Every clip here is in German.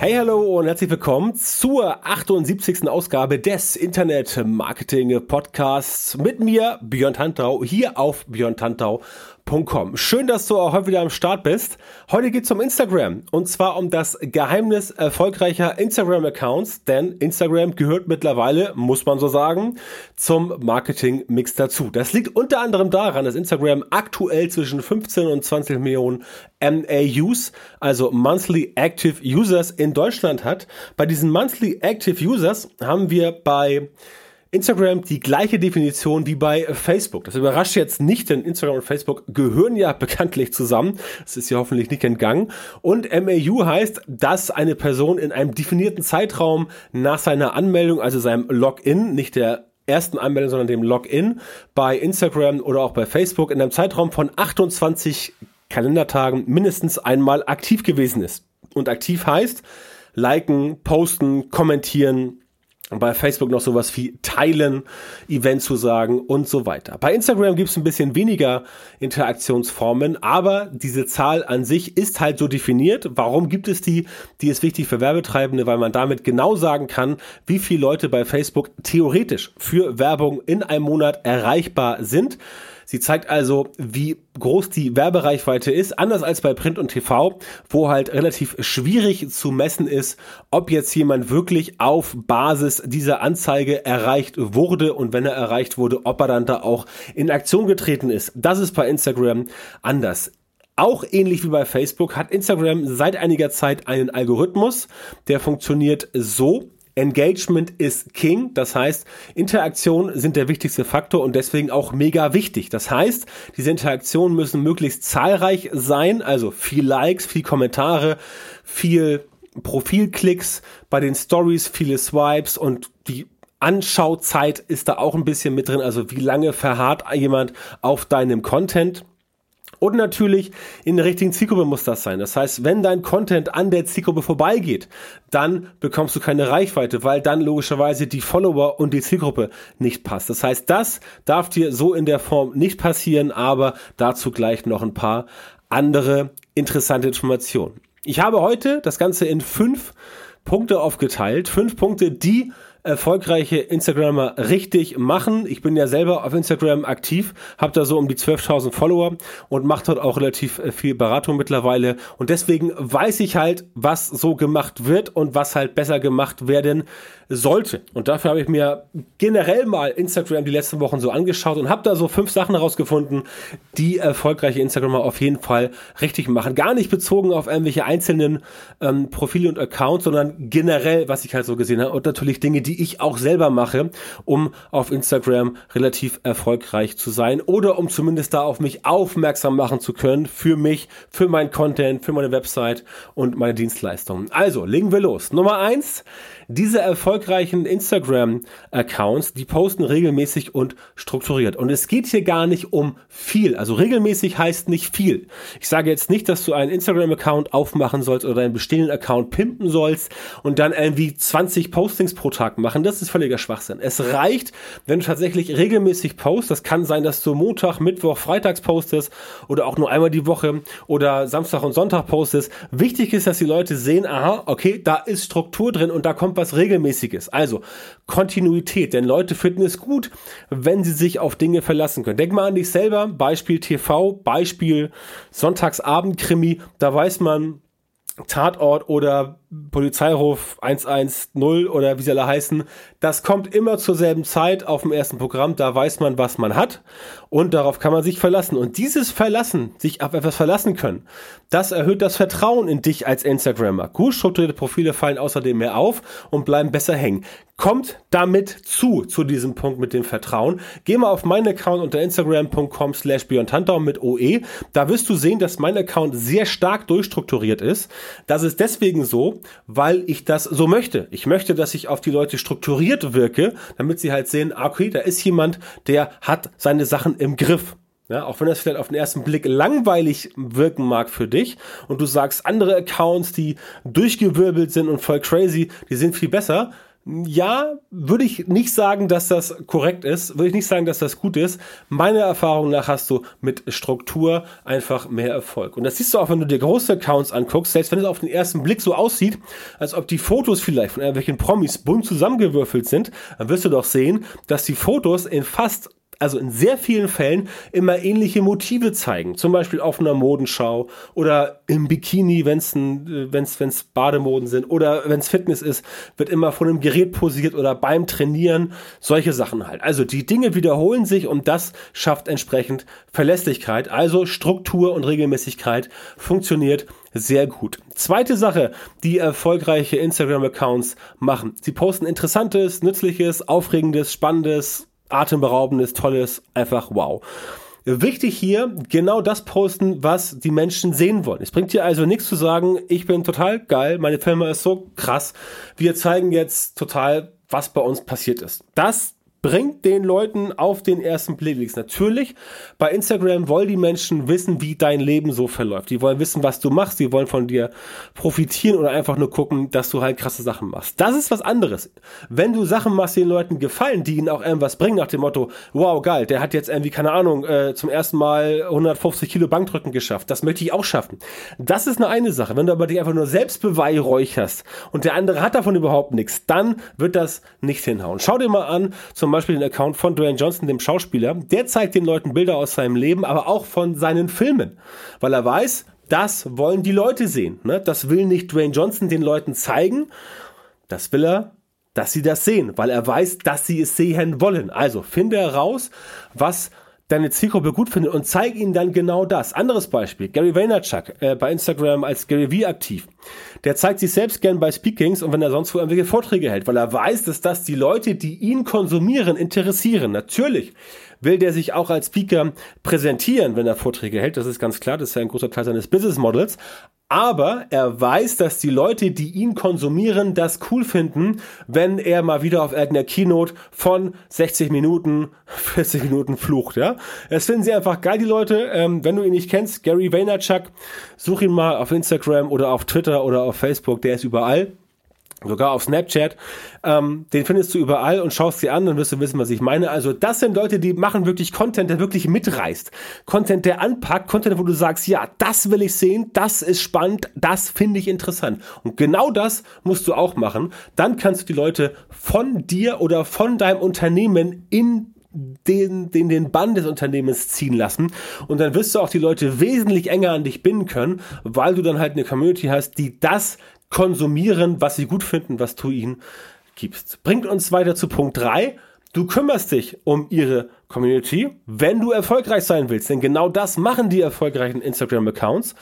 Hey, hallo und herzlich willkommen zur 78. Ausgabe des Internet Marketing Podcasts mit mir, Björn Tantau, hier auf Björn Instagram.com. Schön, dass du auch heute wieder am Start bist. Heute geht es um Instagram und zwar um das Geheimnis erfolgreicher Instagram-Accounts, denn Instagram gehört mittlerweile, muss man so sagen, zum Marketing-Mix dazu. Das liegt unter anderem daran, dass Instagram aktuell zwischen 15 und 20 Millionen MAUs, also Monthly Active Users in Deutschland hat. Bei diesen Monthly Active Users haben wir bei Instagram die gleiche Definition wie bei Facebook. Das überrascht jetzt nicht, denn Instagram und Facebook gehören ja bekanntlich zusammen. Das ist ja hoffentlich nicht entgangen. Und MAU heißt, dass eine Person in einem definierten Zeitraum nach seiner Anmeldung, also seinem Login, nicht der ersten Anmeldung, sondern dem Login bei Instagram oder auch bei Facebook in einem Zeitraum von 28 Kalendertagen mindestens einmal aktiv gewesen ist. Und aktiv heißt, liken, posten, kommentieren, bei Facebook noch sowas wie Teilen, Event zu sagen und so weiter. Bei Instagram gibt es ein bisschen weniger Interaktionsformen, aber diese Zahl an sich ist halt so definiert. Warum gibt es die? Die ist wichtig für Werbetreibende, weil man damit genau sagen kann, wie viele Leute bei Facebook theoretisch für Werbung in einem Monat erreichbar sind. Sie zeigt also, wie groß die Werbereichweite ist, anders als bei Print und TV, wo halt relativ schwierig zu messen ist, ob jetzt jemand wirklich auf Basis dieser Anzeige erreicht wurde und wenn er erreicht wurde, ob er dann da auch in Aktion getreten ist. Das ist bei Instagram anders. Auch ähnlich wie bei Facebook hat Instagram seit einiger Zeit einen Algorithmus, der funktioniert so, Engagement ist King, das heißt, Interaktionen sind der wichtigste Faktor und deswegen auch mega wichtig. Das heißt, diese Interaktionen müssen möglichst zahlreich sein, also viel Likes, viel Kommentare, viel Profilklicks, bei den Stories viele Swipes und die Anschauzeit ist da auch ein bisschen mit drin, also wie lange verharrt jemand auf deinem Content. Und natürlich in der richtigen Zielgruppe muss das sein. Das heißt, wenn dein Content an der Zielgruppe vorbeigeht, dann bekommst du keine Reichweite, weil dann logischerweise die Follower und die Zielgruppe nicht passt. Das heißt, das darf dir so in der Form nicht passieren, aber dazu gleich noch ein paar andere interessante Informationen. Ich habe heute das Ganze in fünf Punkte aufgeteilt. Fünf Punkte, die erfolgreiche Instagrammer richtig machen. Ich bin ja selber auf Instagram aktiv, habe da so um die 12.000 Follower und mache dort auch relativ äh, viel Beratung mittlerweile. Und deswegen weiß ich halt, was so gemacht wird und was halt besser gemacht werden sollte. Und dafür habe ich mir generell mal Instagram die letzten Wochen so angeschaut und habe da so fünf Sachen herausgefunden, die erfolgreiche Instagramer auf jeden Fall richtig machen. Gar nicht bezogen auf irgendwelche einzelnen ähm, Profile und Accounts, sondern generell, was ich halt so gesehen habe. Und natürlich Dinge, die ich auch selber mache, um auf Instagram relativ erfolgreich zu sein oder um zumindest da auf mich aufmerksam machen zu können für mich, für mein Content, für meine Website und meine Dienstleistungen. Also, legen wir los. Nummer eins diese erfolgreichen Instagram-Accounts, die posten regelmäßig und strukturiert. Und es geht hier gar nicht um viel. Also regelmäßig heißt nicht viel. Ich sage jetzt nicht, dass du einen Instagram-Account aufmachen sollst oder einen bestehenden Account pimpen sollst und dann irgendwie 20 Postings pro Tag machen. Das ist völliger Schwachsinn. Es reicht, wenn du tatsächlich regelmäßig postest. Das kann sein, dass du Montag, Mittwoch, Freitags postest oder auch nur einmal die Woche oder Samstag und Sonntag postest. Wichtig ist, dass die Leute sehen, aha, okay, da ist Struktur drin und da kommt was Regelmäßiges. Also Kontinuität, denn Leute finden es gut, wenn sie sich auf Dinge verlassen können. Denk mal an dich selber, Beispiel TV, Beispiel Sonntagsabend-Krimi, da weiß man, Tatort oder Polizeiruf 110 oder wie sie alle heißen, das kommt immer zur selben Zeit auf dem ersten Programm, da weiß man, was man hat und darauf kann man sich verlassen. Und dieses Verlassen, sich auf etwas verlassen können, das erhöht das Vertrauen in dich als Instagrammer. Gut strukturierte Profile fallen außerdem mehr auf und bleiben besser hängen. Kommt damit zu, zu diesem Punkt mit dem Vertrauen. Geh mal auf meinen Account unter instagram.com slash mit OE. Da wirst du sehen, dass mein Account sehr stark durchstrukturiert ist. Das ist deswegen so, weil ich das so möchte. Ich möchte, dass ich auf die Leute strukturiert wirke, damit sie halt sehen, ah, okay, da ist jemand, der hat seine Sachen im Griff. Ja, auch wenn das vielleicht auf den ersten Blick langweilig wirken mag für dich und du sagst, andere Accounts, die durchgewirbelt sind und voll crazy, die sind viel besser, ja, würde ich nicht sagen, dass das korrekt ist, würde ich nicht sagen, dass das gut ist. Meiner Erfahrung nach hast du mit Struktur einfach mehr Erfolg. Und das siehst du auch, wenn du dir große Accounts anguckst, selbst wenn es auf den ersten Blick so aussieht, als ob die Fotos vielleicht von irgendwelchen Promis bunt zusammengewürfelt sind, dann wirst du doch sehen, dass die Fotos in fast also in sehr vielen Fällen immer ähnliche Motive zeigen. Zum Beispiel auf einer Modenschau oder im Bikini, wenn es wenn's, wenn's Bademoden sind oder wenn es Fitness ist, wird immer von einem Gerät posiert oder beim Trainieren. Solche Sachen halt. Also die Dinge wiederholen sich und das schafft entsprechend Verlässlichkeit. Also Struktur und Regelmäßigkeit funktioniert sehr gut. Zweite Sache, die erfolgreiche Instagram-Accounts machen. Sie posten interessantes, nützliches, aufregendes, spannendes, atemberaubendes, tolles, einfach wow. Wichtig hier, genau das posten, was die Menschen sehen wollen. Es bringt dir also nichts zu sagen, ich bin total geil, meine Firma ist so krass, wir zeigen jetzt total, was bei uns passiert ist. Das bringt den Leuten auf den ersten Blick. Natürlich, bei Instagram wollen die Menschen wissen, wie dein Leben so verläuft. Die wollen wissen, was du machst. Die wollen von dir profitieren oder einfach nur gucken, dass du halt krasse Sachen machst. Das ist was anderes. Wenn du Sachen machst, die den Leuten gefallen, die ihnen auch irgendwas bringen, nach dem Motto, wow, geil, der hat jetzt irgendwie, keine Ahnung, äh, zum ersten Mal 150 Kilo Bankdrücken geschafft. Das möchte ich auch schaffen. Das ist eine eine Sache. Wenn du aber dich einfach nur selbst beweihräucherst und der andere hat davon überhaupt nichts, dann wird das nicht hinhauen. Schau dir mal an, zum zum Beispiel den Account von Dwayne Johnson, dem Schauspieler. Der zeigt den Leuten Bilder aus seinem Leben, aber auch von seinen Filmen, weil er weiß, das wollen die Leute sehen. Ne? Das will nicht Dwayne Johnson den Leuten zeigen, das will er, dass sie das sehen, weil er weiß, dass sie es sehen wollen. Also finde heraus, was deine Zielgruppe gut findet und zeig ihnen dann genau das. Anderes Beispiel, Gary Vaynerchuk, äh, bei Instagram als Gary V aktiv. Der zeigt sich selbst gern bei Speakings und wenn er sonst wo irgendwelche Vorträge hält, weil er weiß, dass das die Leute, die ihn konsumieren, interessieren. Natürlich will der sich auch als Speaker präsentieren, wenn er Vorträge hält. Das ist ganz klar, das ist ja ein großer Teil seines Business Models aber er weiß, dass die Leute, die ihn konsumieren, das cool finden, wenn er mal wieder auf irgendeiner Keynote von 60 Minuten, 40 Minuten flucht, ja. Das finden sie einfach geil, die Leute. Ähm, wenn du ihn nicht kennst, Gary Vaynerchuk, such ihn mal auf Instagram oder auf Twitter oder auf Facebook, der ist überall sogar auf Snapchat. Ähm, den findest du überall und schaust dir an, dann wirst du wissen, was ich meine. Also das sind Leute, die machen wirklich Content, der wirklich mitreißt. Content, der anpackt, Content, wo du sagst, ja, das will ich sehen, das ist spannend, das finde ich interessant. Und genau das musst du auch machen. Dann kannst du die Leute von dir oder von deinem Unternehmen in den, den, den Bann des Unternehmens ziehen lassen. Und dann wirst du auch die Leute wesentlich enger an dich binden können, weil du dann halt eine Community hast, die das konsumieren, was sie gut finden, was du ihnen gibst. Bringt uns weiter zu Punkt 3. Du kümmerst dich um ihre Community, wenn du erfolgreich sein willst. Denn genau das machen die erfolgreichen Instagram-Accounts.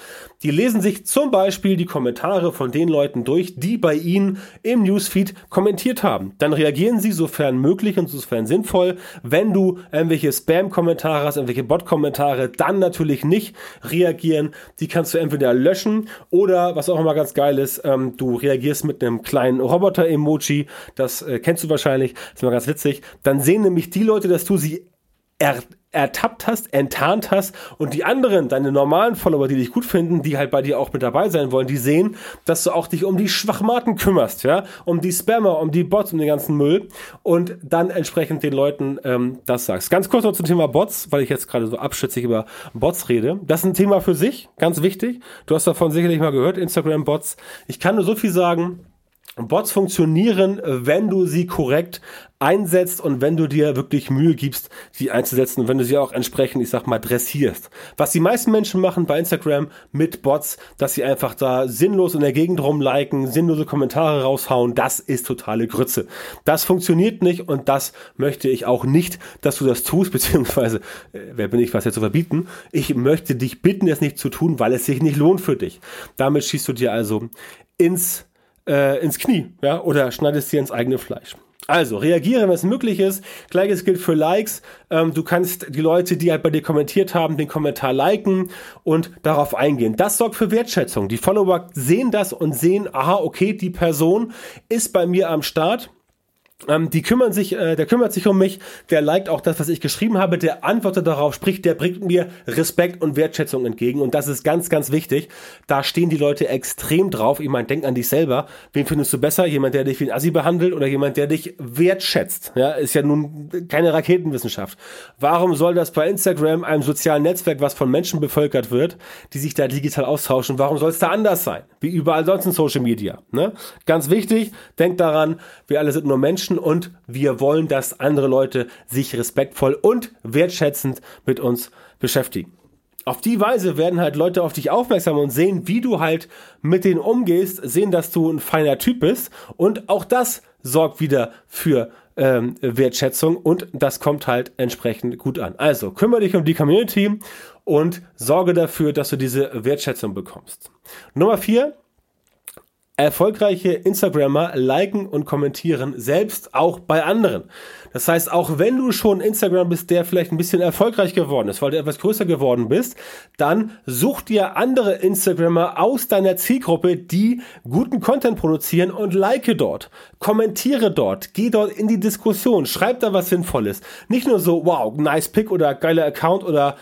Die lesen sich zum Beispiel die Kommentare von den Leuten durch, die bei ihnen im Newsfeed kommentiert haben. Dann reagieren sie sofern möglich und sofern sinnvoll. Wenn du irgendwelche Spam-Kommentare hast, irgendwelche Bot-Kommentare, dann natürlich nicht reagieren. Die kannst du entweder löschen oder, was auch immer ganz geil ist, ähm, du reagierst mit einem kleinen Roboter-Emoji. Das äh, kennst du wahrscheinlich. Das ist mal ganz witzig. Dann sehen nämlich die Leute, dass du sie er, ertappt hast, enttarnt hast und die anderen, deine normalen Follower, die dich gut finden, die halt bei dir auch mit dabei sein wollen, die sehen, dass du auch dich um die Schwachmaten kümmerst, ja, um die Spammer, um die Bots, um den ganzen Müll und dann entsprechend den Leuten ähm, das sagst. Ganz kurz noch zum Thema Bots, weil ich jetzt gerade so abschätzig über Bots rede. Das ist ein Thema für sich, ganz wichtig. Du hast davon sicherlich mal gehört, Instagram-Bots. Ich kann nur so viel sagen, Bots funktionieren, wenn du sie korrekt einsetzt und wenn du dir wirklich Mühe gibst, sie einzusetzen und wenn du sie auch entsprechend, ich sag mal, dressierst. Was die meisten Menschen machen bei Instagram mit Bots, dass sie einfach da sinnlos in der Gegend rumliken, sinnlose Kommentare raushauen, das ist totale Grütze. Das funktioniert nicht und das möchte ich auch nicht, dass du das tust, beziehungsweise, äh, wer bin ich, was jetzt zu verbieten? Ich möchte dich bitten, es nicht zu tun, weil es sich nicht lohnt für dich. Damit schießt du dir also ins äh, ins Knie, ja, oder schneidest dir ins eigene Fleisch. Also, reagiere, wenn es möglich ist. Gleiches gilt für Likes. Ähm, du kannst die Leute, die halt bei dir kommentiert haben, den Kommentar liken und darauf eingehen. Das sorgt für Wertschätzung. Die Follower sehen das und sehen, aha, okay, die Person ist bei mir am Start ähm, die kümmern sich, äh, der kümmert sich um mich, der liked auch das, was ich geschrieben habe, der antwortet darauf, sprich, der bringt mir Respekt und Wertschätzung entgegen und das ist ganz, ganz wichtig. Da stehen die Leute extrem drauf. Ich meine, denk an dich selber. Wen findest du besser? Jemand, der dich wie ein Assi behandelt oder jemand, der dich wertschätzt? Ja, ist ja nun keine Raketenwissenschaft. Warum soll das bei Instagram, einem sozialen Netzwerk, was von Menschen bevölkert wird, die sich da digital austauschen, warum soll es da anders sein? Wie überall sonst in Social Media. Ne? Ganz wichtig, denk daran, wir alle sind nur Menschen Menschen und wir wollen, dass andere Leute sich respektvoll und wertschätzend mit uns beschäftigen. Auf die Weise werden halt Leute auf dich aufmerksam und sehen, wie du halt mit denen umgehst, sehen, dass du ein feiner Typ bist und auch das sorgt wieder für ähm, Wertschätzung und das kommt halt entsprechend gut an. Also kümmere dich um die Community und sorge dafür, dass du diese Wertschätzung bekommst. Nummer vier, Erfolgreiche Instagrammer liken und kommentieren selbst auch bei anderen. Das heißt, auch wenn du schon Instagram bist, der vielleicht ein bisschen erfolgreich geworden ist, weil du etwas größer geworden bist, dann such dir andere Instagrammer aus deiner Zielgruppe, die guten Content produzieren und like dort. Kommentiere dort, geh dort in die Diskussion, schreib da was Sinnvolles. Nicht nur so, wow, nice Pick oder geiler Account oder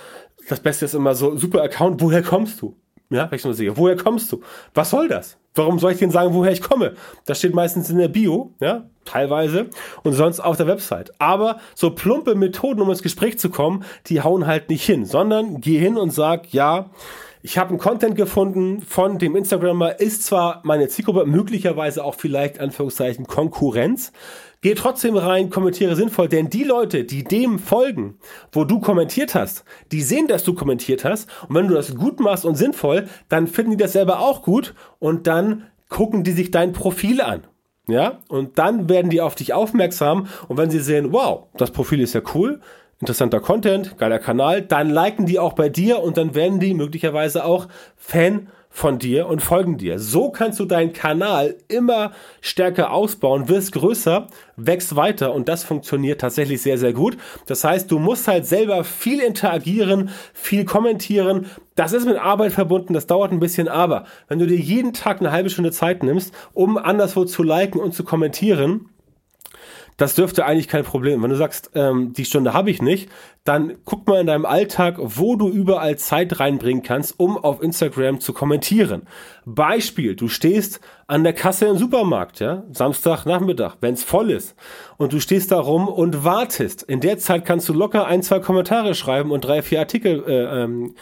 das Beste ist immer so, super Account, woher kommst du? Ja, sehe, woher kommst du? Was soll das? Warum soll ich denn sagen, woher ich komme? Das steht meistens in der Bio, ja, teilweise, und sonst auf der Website. Aber so plumpe Methoden, um ins Gespräch zu kommen, die hauen halt nicht hin, sondern geh hin und sag, ja, ich habe einen Content gefunden von dem Instagrammer, ist zwar meine Zielgruppe, möglicherweise auch vielleicht, Anführungszeichen, Konkurrenz. Geh trotzdem rein, kommentiere sinnvoll, denn die Leute, die dem folgen, wo du kommentiert hast, die sehen, dass du kommentiert hast. Und wenn du das gut machst und sinnvoll, dann finden die das selber auch gut und dann gucken die sich dein Profil an. Ja, und dann werden die auf dich aufmerksam und wenn sie sehen, wow, das Profil ist ja cool, interessanter Content, geiler Kanal, dann liken die auch bei dir und dann werden die möglicherweise auch Fan von dir und folgen dir. So kannst du deinen Kanal immer stärker ausbauen, wirst größer, wächst weiter und das funktioniert tatsächlich sehr, sehr gut. Das heißt, du musst halt selber viel interagieren, viel kommentieren. Das ist mit Arbeit verbunden, das dauert ein bisschen, aber wenn du dir jeden Tag eine halbe Stunde Zeit nimmst, um anderswo zu liken und zu kommentieren, das dürfte eigentlich kein Problem. Wenn du sagst, ähm, die Stunde habe ich nicht, dann guck mal in deinem Alltag, wo du überall Zeit reinbringen kannst, um auf Instagram zu kommentieren. Beispiel, du stehst an der Kasse im Supermarkt, ja, Samstagnachmittag, wenn es voll ist, und du stehst da rum und wartest. In der Zeit kannst du locker ein, zwei Kommentare schreiben und drei, vier Artikel äh, ähm,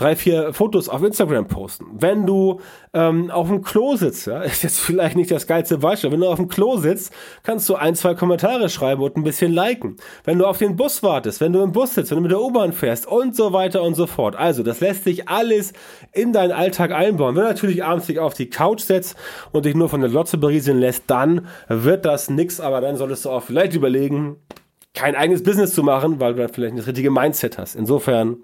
drei, vier Fotos auf Instagram posten. Wenn du ähm, auf dem Klo sitzt, ja, ist jetzt vielleicht nicht das geilste Beispiel, wenn du auf dem Klo sitzt, kannst du ein, zwei Kommentare schreiben und ein bisschen liken. Wenn du auf den Bus wartest, wenn du im Bus sitzt, wenn du mit der U-Bahn fährst und so weiter und so fort. Also, das lässt sich alles in deinen Alltag einbauen. Wenn du natürlich abends dich auf die Couch setzt und dich nur von der Lotze berieseln lässt, dann wird das nix, aber dann solltest du auch vielleicht überlegen, kein eigenes Business zu machen, weil du dann vielleicht das richtige Mindset hast. Insofern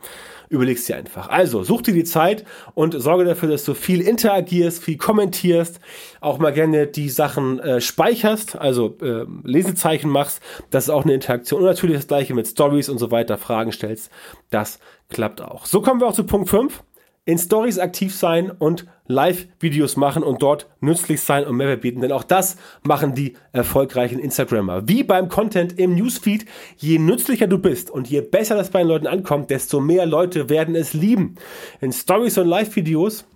überlegst dir einfach. Also, such dir die Zeit und sorge dafür, dass du viel interagierst, viel kommentierst, auch mal gerne die Sachen äh, speicherst, also äh, Lesezeichen machst. Das ist auch eine Interaktion. Und natürlich das gleiche mit Stories und so weiter, Fragen stellst. Das klappt auch. So kommen wir auch zu Punkt 5 in Stories aktiv sein und Live-Videos machen und dort nützlich sein und Mehrwert bieten. Denn auch das machen die erfolgreichen Instagrammer. Wie beim Content im Newsfeed, je nützlicher du bist und je besser das bei den Leuten ankommt, desto mehr Leute werden es lieben. In Stories und Live-Videos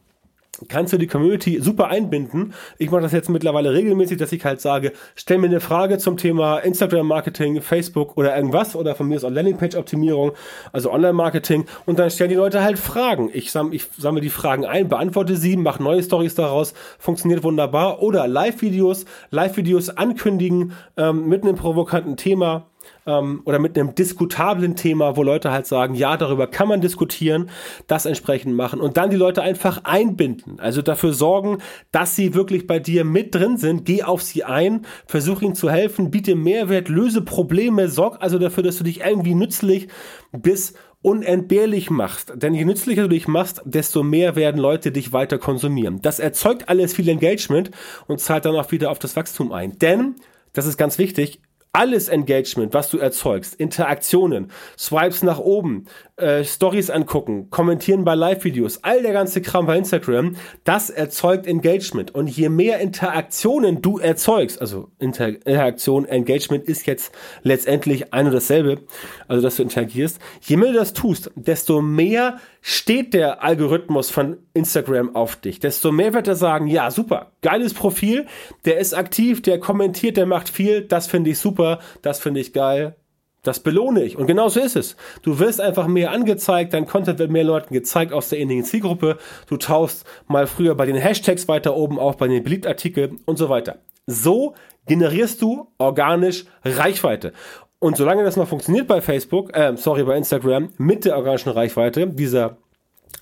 kannst du die Community super einbinden. Ich mache das jetzt mittlerweile regelmäßig, dass ich halt sage, stell mir eine Frage zum Thema Instagram Marketing, Facebook oder irgendwas oder von mir ist auch Landingpage Optimierung, also Online Marketing und dann stellen die Leute halt Fragen. Ich sammle, ich sammle die Fragen ein, beantworte sie, mache neue Stories daraus, funktioniert wunderbar oder Live-Videos, Live-Videos ankündigen ähm, mit einem provokanten Thema ähm, oder mit einem diskutablen Thema, wo Leute halt sagen, ja, darüber kann man diskutieren, das entsprechend machen und dann die Leute einfach einbinden. Also dafür sorgen, dass sie wirklich bei dir mit drin sind. Geh auf sie ein, versuch ihnen zu helfen, biete Mehrwert, löse Probleme, sorg also dafür, dass du dich irgendwie nützlich bis unentbehrlich machst. Denn je nützlicher du dich machst, desto mehr werden Leute dich weiter konsumieren. Das erzeugt alles viel Engagement und zahlt dann auch wieder auf das Wachstum ein. Denn das ist ganz wichtig, alles Engagement, was du erzeugst, Interaktionen, Swipes nach oben, äh, Stories angucken, kommentieren bei Live-Videos, all der ganze Kram bei Instagram, das erzeugt Engagement. Und je mehr Interaktionen du erzeugst, also Inter Interaktion, Engagement ist jetzt letztendlich ein und dasselbe, also dass du interagierst, je mehr du das tust, desto mehr steht der Algorithmus von Instagram auf dich, desto mehr wird er sagen, ja, super, geiles Profil, der ist aktiv, der kommentiert, der macht viel, das finde ich super, das finde ich geil, das belohne ich. Und genau so ist es. Du wirst einfach mehr angezeigt, dein Content wird mehr Leuten gezeigt aus der ähnlichen Zielgruppe. Du tauchst mal früher bei den Hashtags weiter oben auf, bei den Beliebtartikeln und so weiter. So generierst du organisch Reichweite. Und solange das noch funktioniert bei Facebook, äh, sorry, bei Instagram, mit der organischen Reichweite, dieser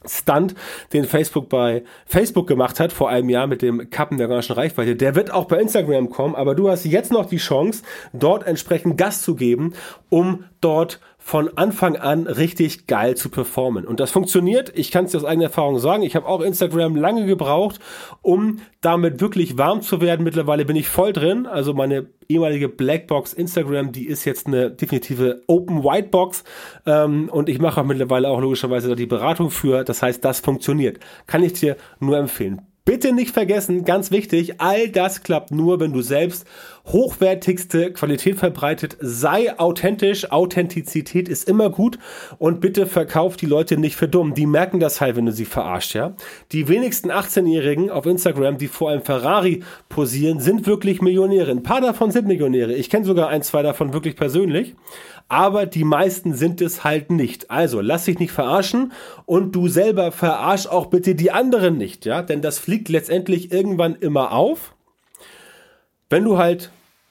Stunt, den Facebook bei Facebook gemacht hat vor einem Jahr mit dem Kappen der organischen Reichweite, der wird auch bei Instagram kommen, aber du hast jetzt noch die Chance, dort entsprechend Gas zu geben, um dort von Anfang an richtig geil zu performen. Und das funktioniert. Ich kann es dir aus eigener Erfahrung sagen. Ich habe auch Instagram lange gebraucht, um damit wirklich warm zu werden. Mittlerweile bin ich voll drin. Also meine ehemalige Blackbox Instagram, die ist jetzt eine definitive Open White Box. Ähm, und ich mache auch mittlerweile auch logischerweise da die Beratung für. Das heißt, das funktioniert. Kann ich dir nur empfehlen. Bitte nicht vergessen, ganz wichtig, all das klappt nur, wenn du selbst hochwertigste Qualität verbreitet. Sei authentisch. Authentizität ist immer gut. Und bitte verkauf die Leute nicht für dumm. Die merken das halt, wenn du sie verarscht, ja. Die wenigsten 18-Jährigen auf Instagram, die vor einem Ferrari posieren, sind wirklich Millionäre. Ein paar davon sind Millionäre. Ich kenne sogar ein, zwei davon wirklich persönlich aber die meisten sind es halt nicht. Also lass dich nicht verarschen und du selber verarsch auch bitte die anderen nicht, ja, denn das fliegt letztendlich irgendwann immer auf, wenn du halt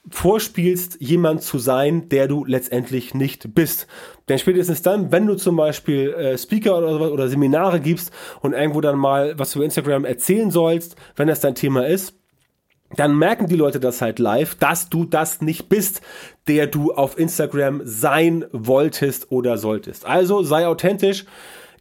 vorspielst, jemand zu sein, der du letztendlich nicht bist. Denn spätestens dann, wenn du zum Beispiel äh, Speaker oder, oder Seminare gibst und irgendwo dann mal was über Instagram erzählen sollst, wenn das dein Thema ist, dann merken die Leute das halt live, dass du das nicht bist, der du auf Instagram sein wolltest oder solltest. Also sei authentisch.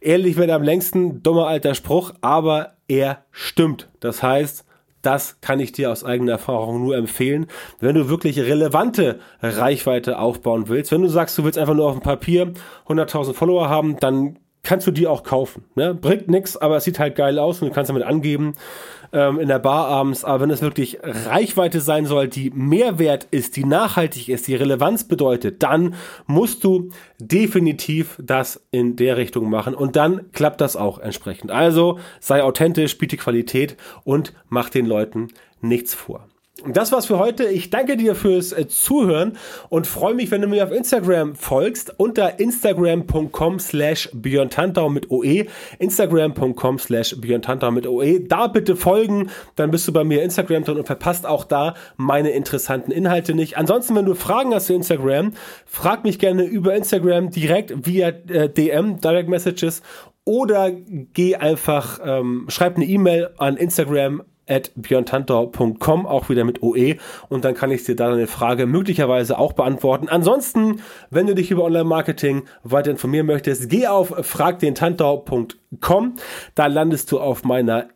Ehrlich wird am längsten, dummer alter Spruch, aber er stimmt. Das heißt, das kann ich dir aus eigener Erfahrung nur empfehlen. Wenn du wirklich relevante Reichweite aufbauen willst, wenn du sagst, du willst einfach nur auf dem Papier 100.000 Follower haben, dann kannst du die auch kaufen. Ne? Bringt nichts, aber es sieht halt geil aus und du kannst damit angeben ähm, in der Bar abends. Aber wenn es wirklich Reichweite sein soll, die Mehrwert ist, die nachhaltig ist, die Relevanz bedeutet, dann musst du definitiv das in der Richtung machen und dann klappt das auch entsprechend. Also sei authentisch, biete Qualität und mach den Leuten nichts vor. Das war's für heute. Ich danke dir fürs äh, Zuhören und freue mich, wenn du mir auf Instagram folgst unter instagram.com slash björntantau mit OE. Instagram.com slash björntantau mit OE. Da bitte folgen, dann bist du bei mir Instagram drin und verpasst auch da meine interessanten Inhalte nicht. Ansonsten, wenn du Fragen hast zu Instagram, frag mich gerne über Instagram direkt via äh, DM, Direct Messages oder geh einfach, ähm, schreib eine E-Mail an Instagram at björntantau.com, auch wieder mit OE und dann kann ich dir da eine Frage möglicherweise auch beantworten. Ansonsten, wenn du dich über Online-Marketing weiter informieren möchtest, geh auf fragdentantau.com, da landest du auf meiner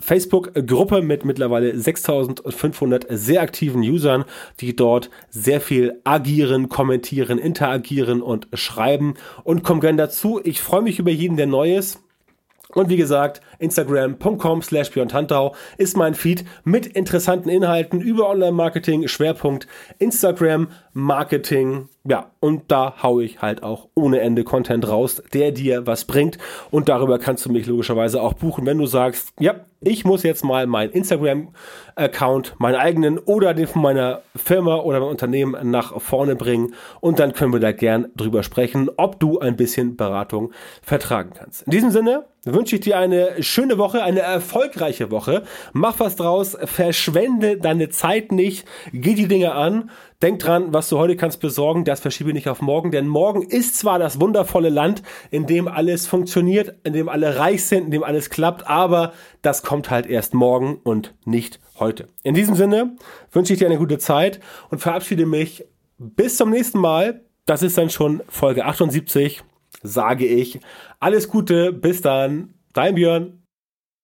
Facebook-Gruppe mit mittlerweile 6500 sehr aktiven Usern, die dort sehr viel agieren, kommentieren, interagieren und schreiben und komm gern dazu. Ich freue mich über jeden, der Neues und wie gesagt, instagram.com slash Tantau ist mein Feed mit interessanten Inhalten über Online-Marketing, Schwerpunkt Instagram-Marketing. Ja, und da haue ich halt auch ohne Ende Content raus, der dir was bringt. Und darüber kannst du mich logischerweise auch buchen, wenn du sagst, ja, ich muss jetzt mal meinen Instagram-Account, meinen eigenen oder den von meiner Firma oder meinem Unternehmen nach vorne bringen. Und dann können wir da gern drüber sprechen, ob du ein bisschen Beratung vertragen kannst. In diesem Sinne wünsche ich dir eine schöne Woche, eine erfolgreiche Woche. Mach was draus, verschwende deine Zeit nicht, geh die Dinge an. Denk dran, was du heute kannst besorgen, das verschiebe nicht auf morgen, denn morgen ist zwar das wundervolle Land, in dem alles funktioniert, in dem alle reich sind, in dem alles klappt, aber das kommt halt erst morgen und nicht heute. In diesem Sinne wünsche ich dir eine gute Zeit und verabschiede mich bis zum nächsten Mal. Das ist dann schon Folge 78, sage ich. Alles Gute, bis dann, dein Björn.